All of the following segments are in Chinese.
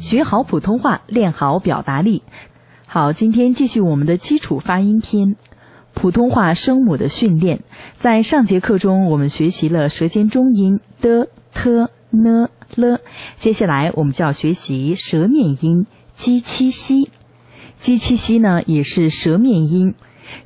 学好普通话，练好表达力。好，今天继续我们的基础发音篇，普通话声母的训练。在上节课中，我们学习了舌尖中音的、t、n、l，接下来我们就要学习舌面音 j、七、西。j、七、西呢，也是舌面音。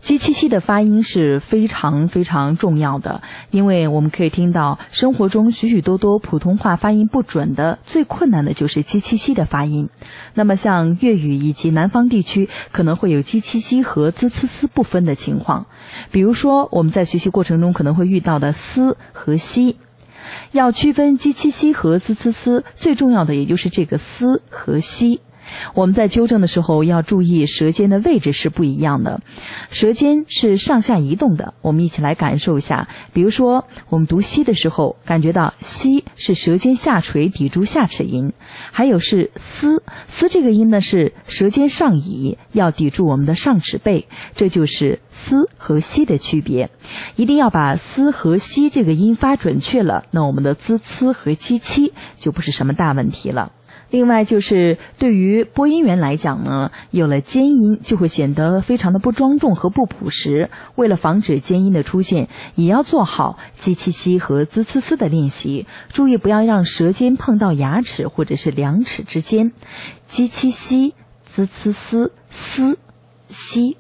鸡七七的发音是非常非常重要的，因为我们可以听到生活中许许多多普通话发音不准的，最困难的就是鸡七七的发音。那么像粤语以及南方地区可能会有鸡七七和滋呲丝不分的情况，比如说我们在学习过程中可能会遇到的丝和西，要区分鸡七七和滋呲丝，最重要的也就是这个丝和西。我们在纠正的时候要注意舌尖的位置是不一样的，舌尖是上下移动的。我们一起来感受一下，比如说我们读西的时候，感觉到西是舌尖下垂抵住下齿龈，还有是嘶嘶这个音呢是舌尖上移要抵住我们的上齿背，这就是嘶和西的区别。一定要把嘶和西这个音发准确了，那我们的滋呲和七七就不是什么大问题了。另外就是对于播音员来讲呢，有了尖音就会显得非常的不庄重和不朴实。为了防止尖音的出现，也要做好鸡七西和滋呲丝的练习，注意不要让舌尖碰到牙齿或者是两齿之间。鸡七西、滋呲丝、丝、西，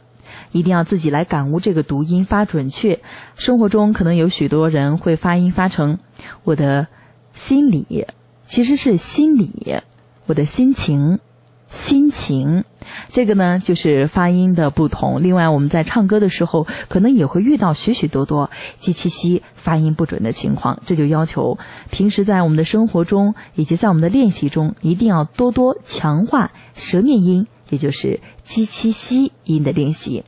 一定要自己来感悟这个读音发准确。生活中可能有许多人会发音发成我的心里，其实是心里。我的心情，心情，这个呢就是发音的不同。另外，我们在唱歌的时候，可能也会遇到许许多多鸡七西发音不准的情况。这就要求平时在我们的生活中，以及在我们的练习中，一定要多多强化舌面音，也就是鸡七西音的练习。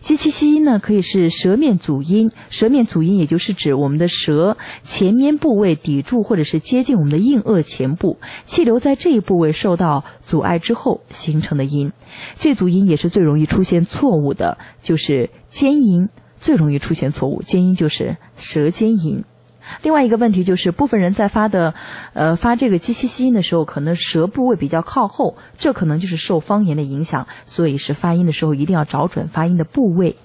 鸡七西音呢，可以是舌面阻音。舌面阻音，也就是指我们的舌前面部位抵住或者是接近我们的硬腭前部，气流在这一部位受到阻碍之后形成的音。这组音也是最容易出现错误的，就是尖音最容易出现错误。尖音就是舌尖音。另外一个问题就是，部分人在发的，呃，发这个鸡七西音的时候，可能舌部位比较靠后，这可能就是受方言的影响，所以是发音的时候一定要找准发音的部位。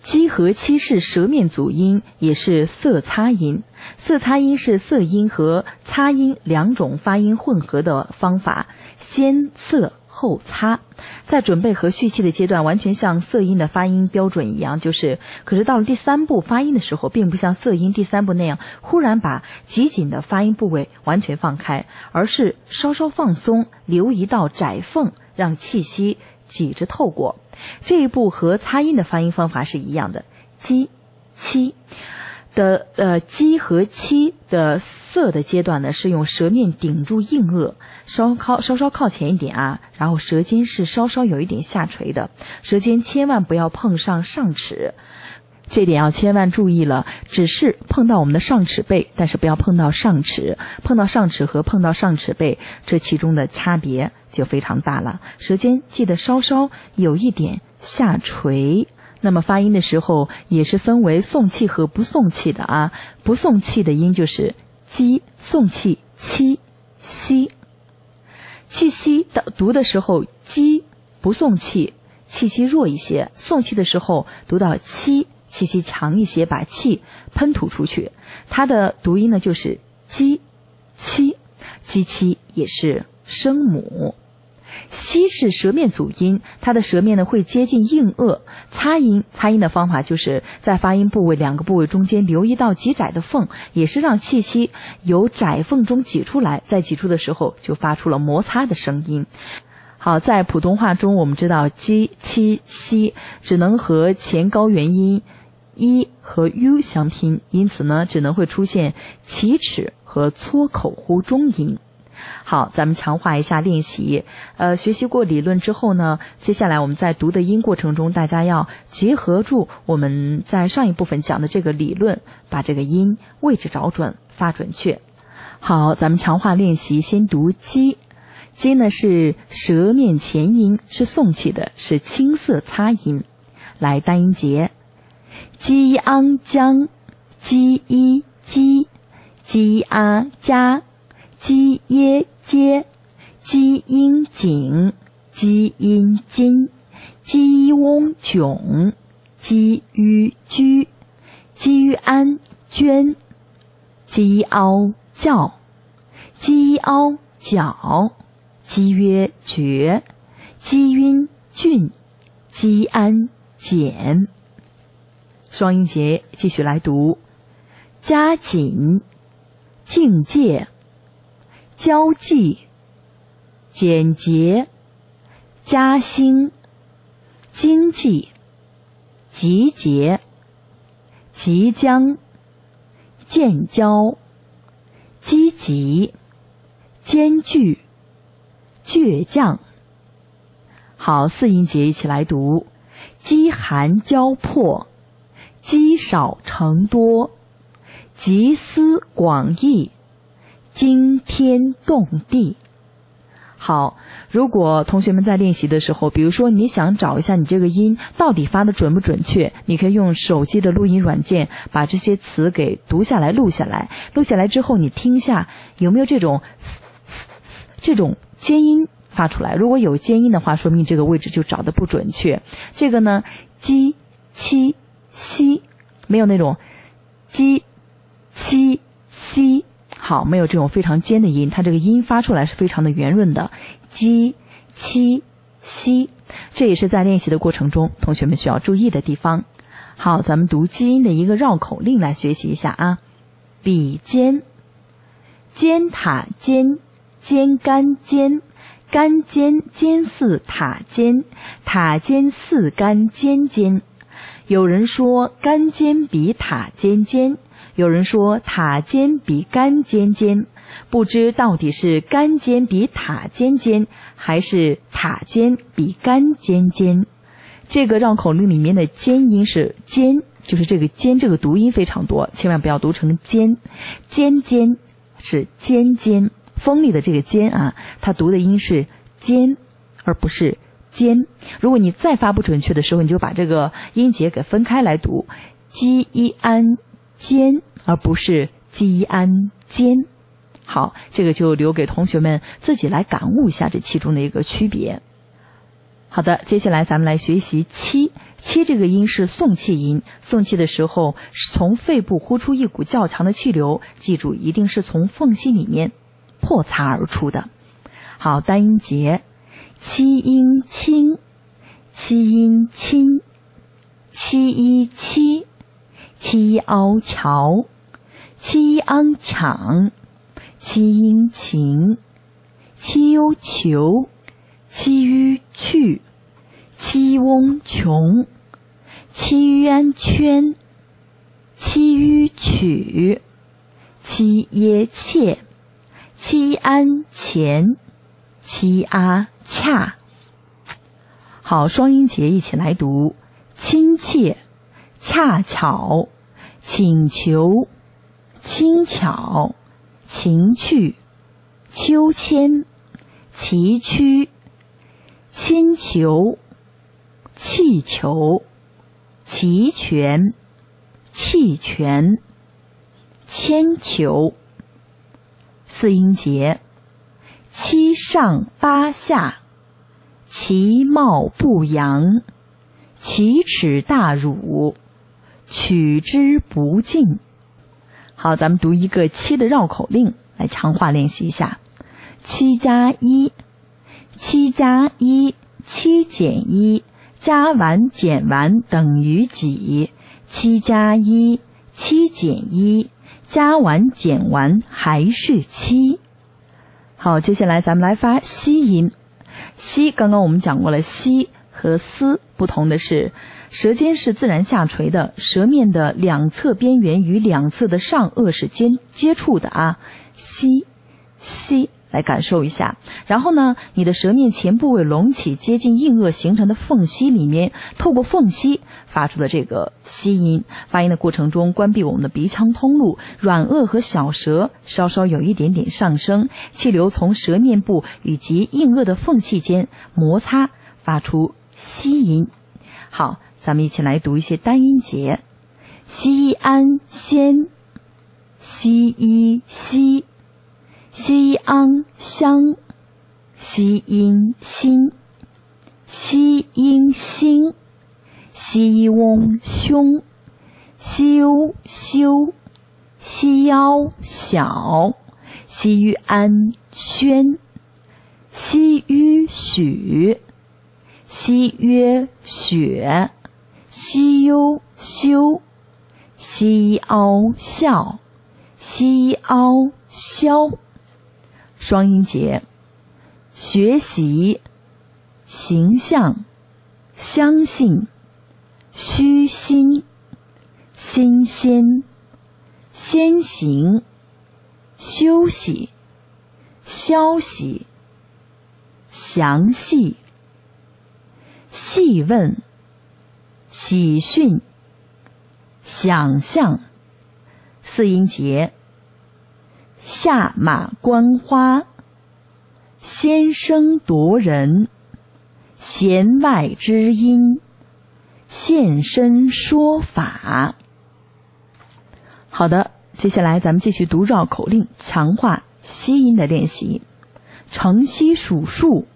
鸡和七是舌面阻音，也是色擦音。色擦音是色音和擦音两种发音混合的方法，先色。后擦，在准备和蓄气的阶段，完全像色音的发音标准一样，就是，可是到了第三步发音的时候，并不像色音第三步那样，忽然把极紧的发音部位完全放开，而是稍稍放松，留一道窄缝，让气息挤着透过。这一步和擦音的发音方法是一样的，鸡、七。的呃，鸡和七的色的阶段呢，是用舌面顶住硬腭，稍靠稍稍靠前一点啊，然后舌尖是稍稍有一点下垂的，舌尖千万不要碰上上齿，这点要千万注意了。只是碰到我们的上齿背，但是不要碰到上齿，碰到上齿和碰到上齿背，这其中的差别就非常大了。舌尖记得稍稍有一点下垂。那么发音的时候也是分为送气和不送气的啊，不送气的音就是鸡，送气七西，气息的读的时候鸡不送气，气息弱一些；送气的时候读到七，气息强一些，把气喷吐出去。它的读音呢就是鸡七，鸡七也是声母。西是舌面阻音，它的舌面呢会接近硬腭。擦音，擦音的方法就是在发音部位两个部位中间留一道极窄的缝，也是让气息由窄缝中挤出来，在挤出的时候就发出了摩擦的声音。好，在普通话中，我们知道 j、七、西只能和前高元音一和 u 相拼，因此呢，只能会出现起齿和搓口呼中音。好，咱们强化一下练习。呃，学习过理论之后呢，接下来我们在读的音过程中，大家要结合住我们在上一部分讲的这个理论，把这个音位置找准，发准确。好，咱们强化练习，先读鸡。鸡呢是舌面前音，是送气的，是青色擦音。来单音节，鸡昂江，鸡一鸡，鸡啊加。鸡耶接，鸡阴井，鸡阴金，鸡翁迥，鸡於居，鸡於安捐，鸡凹教，鸡凹角，鸡曰绝，鸡晕俊，鸡安简。双音节继续来读：加紧、境界、交际、简洁、加兴、经济、集结、即将、建交、积极、艰巨、倔强。好，四音节一起来读：饥寒交迫。积少成多，集思广益，惊天动地。好，如果同学们在练习的时候，比如说你想找一下你这个音到底发的准不准确，你可以用手机的录音软件把这些词给读下来、录下来。录下来之后，你听一下有没有这种这种尖音发出来。如果有尖音的话，说明这个位置就找的不准确。这个呢，鸡七。西没有那种鸡七好，没有这种非常尖的音，它这个音发出来是非常的圆润的。鸡七西，这也是在练习的过程中同学们需要注意的地方。好，咱们读基因的一个绕口令来学习一下啊。比肩，尖塔尖，尖杆尖，杆尖尖似塔尖，塔尖似杆尖尖。有人说杆尖比塔尖尖，有人说塔尖比干尖尖，不知到底是干尖比塔尖尖，还是塔尖比干尖尖。这个绕口令里面的尖音是尖，就是这个尖这个读音非常多，千万不要读成尖。尖尖是尖尖，锋利的这个尖啊，它读的音是尖，而不是。尖，如果你再发不准确的时候，你就把这个音节给分开来读，g i an 尖，而不是 g i an 尖。好，这个就留给同学们自己来感悟一下这其中的一个区别。好的，接下来咱们来学习七，七这个音是送气音，送气的时候是从肺部呼出一股较强的气流，记住一定是从缝隙里面破擦而出的。好，单音节。七音清，七音清，七一七，qiao 桥 qian 抢 qian 情 qiu 球 qiu 去 qiu 穷 qian 圈 qiu 曲 qi an 乾 qi an 前 qia 恰好双音节一起来读亲切恰巧请求、轻巧、情趣、秋千、崎岖、亲求、气球、齐全、弃权、铅球。四音节。七上八下，其貌不扬，奇耻大辱，取之不尽。好，咱们读一个七的绕口令，来强化练习一下。七加一，七加一，七减一，加完减完等于几？七加一，七减一，加完减完还是七？好，接下来咱们来发西音。西，刚刚我们讲过了，西和嘶不同的是，舌尖是自然下垂的，舌面的两侧边缘与两侧的上颚是接接触的啊。吸，吸。来感受一下，然后呢，你的舌面前部位隆起，接近硬腭形成的缝隙里面，透过缝隙发出的这个吸音。发音的过程中，关闭我们的鼻腔通路，软腭和小舌稍稍有一点点上升，气流从舌面部以及硬腭的缝隙间摩擦，发出西音。好，咱们一起来读一些单音节：西安先，西一西。西安乡，西音心，西音心，西翁胸，西欧修，西腰小，西于安轩，西于许，西曰雪，西幽修，西凹笑，西凹消。双音节。学习、形象、相信、虚心、新鲜、先行、休息、消息、详细、细问、喜讯、想象。四音节：下马观花。先声夺人，弦外之音，现身说法。好的，接下来咱们继续读绕口令，强化吸音的练习。城西数数，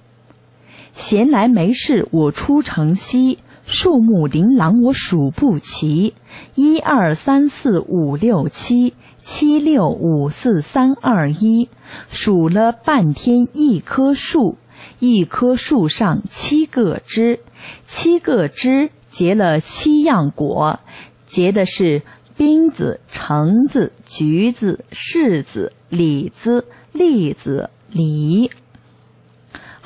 闲来没事我出城西，树木琳琅我数不齐，一二三四五六七。七六五四三二一，数了半天一棵树，一棵树上七个枝，七个枝结了七样果，结的是冰子、橙子、橘子、柿子、李子、栗子、梨。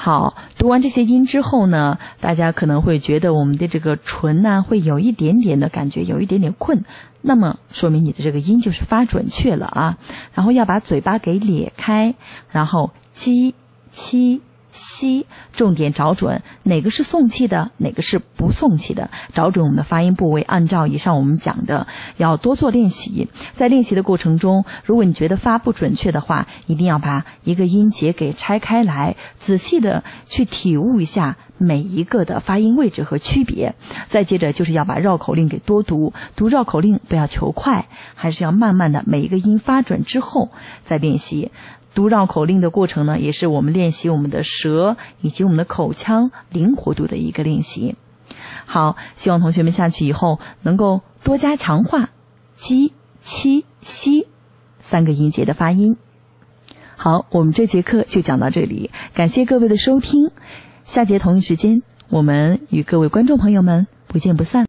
好，读完这些音之后呢，大家可能会觉得我们的这个唇呢会有一点点的感觉，有一点点困，那么说明你的这个音就是发准确了啊。然后要把嘴巴给咧开，然后七七。吸，重点找准哪个是送气的，哪个是不送气的，找准我们的发音。部位。按照以上我们讲的，要多做练习。在练习的过程中，如果你觉得发不准确的话，一定要把一个音节给拆开来，仔细的去体悟一下每一个的发音位置和区别。再接着就是要把绕口令给多读，读绕口令不要求快，还是要慢慢的每一个音。发准之后再练习。读绕口令的过程呢，也是我们练习我们的舌以及我们的口腔灵活度的一个练习。好，希望同学们下去以后能够多加强化鸡、七、西三个音节的发音。好，我们这节课就讲到这里，感谢各位的收听。下节同一时间，我们与各位观众朋友们不见不散。